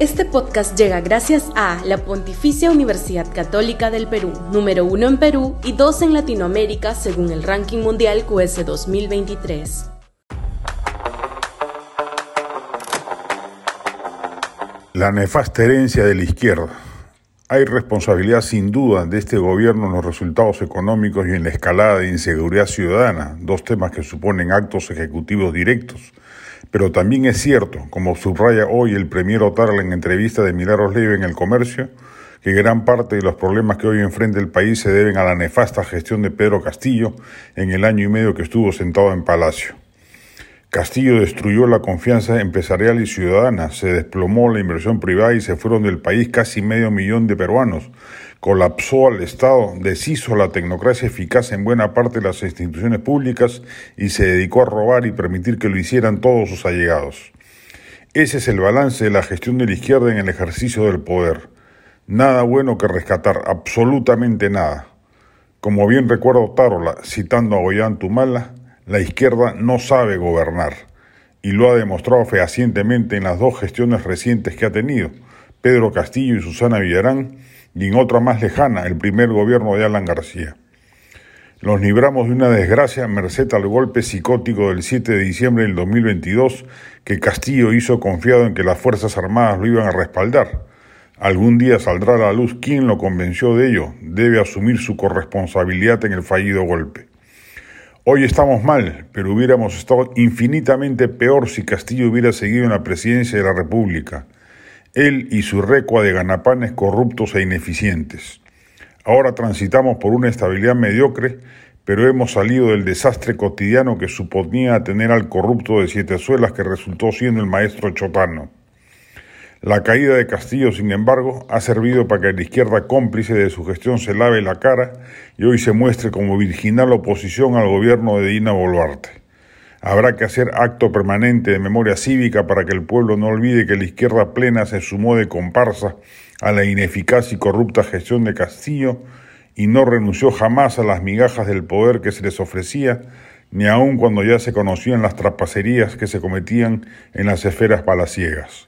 Este podcast llega gracias a la Pontificia Universidad Católica del Perú, número uno en Perú y dos en Latinoamérica según el ranking mundial QS 2023. La nefasta herencia de la izquierda. Hay responsabilidad sin duda de este gobierno en los resultados económicos y en la escalada de inseguridad ciudadana, dos temas que suponen actos ejecutivos directos pero también es cierto, como subraya hoy el premier Otarla en entrevista de Milagros Leiva en El Comercio, que gran parte de los problemas que hoy enfrenta el país se deben a la nefasta gestión de Pedro Castillo en el año y medio que estuvo sentado en Palacio. Castillo destruyó la confianza empresarial y ciudadana, se desplomó la inversión privada y se fueron del país casi medio millón de peruanos, colapsó al Estado, deshizo la tecnocracia eficaz en buena parte de las instituciones públicas y se dedicó a robar y permitir que lo hicieran todos sus allegados. Ese es el balance de la gestión de la izquierda en el ejercicio del poder. Nada bueno que rescatar, absolutamente nada. Como bien recuerdo Tarola, citando a Goyán Tumala, la izquierda no sabe gobernar, y lo ha demostrado fehacientemente en las dos gestiones recientes que ha tenido, Pedro Castillo y Susana Villarán, y en otra más lejana, el primer gobierno de Alan García. Nos libramos de una desgracia merced al golpe psicótico del 7 de diciembre del 2022 que Castillo hizo confiado en que las Fuerzas Armadas lo iban a respaldar. Algún día saldrá a la luz quién lo convenció de ello. Debe asumir su corresponsabilidad en el fallido golpe. Hoy estamos mal, pero hubiéramos estado infinitamente peor si Castillo hubiera seguido en la presidencia de la República él y su recua de ganapanes corruptos e ineficientes. Ahora transitamos por una estabilidad mediocre, pero hemos salido del desastre cotidiano que suponía tener al corrupto de siete suelas que resultó siendo el maestro Chotano. La caída de Castillo, sin embargo, ha servido para que la izquierda cómplice de su gestión se lave la cara y hoy se muestre como virginal oposición al gobierno de Dina Boluarte. Habrá que hacer acto permanente de memoria cívica para que el pueblo no olvide que la izquierda plena se sumó de comparsa a la ineficaz y corrupta gestión de Castillo y no renunció jamás a las migajas del poder que se les ofrecía, ni aun cuando ya se conocían las trapacerías que se cometían en las esferas palaciegas.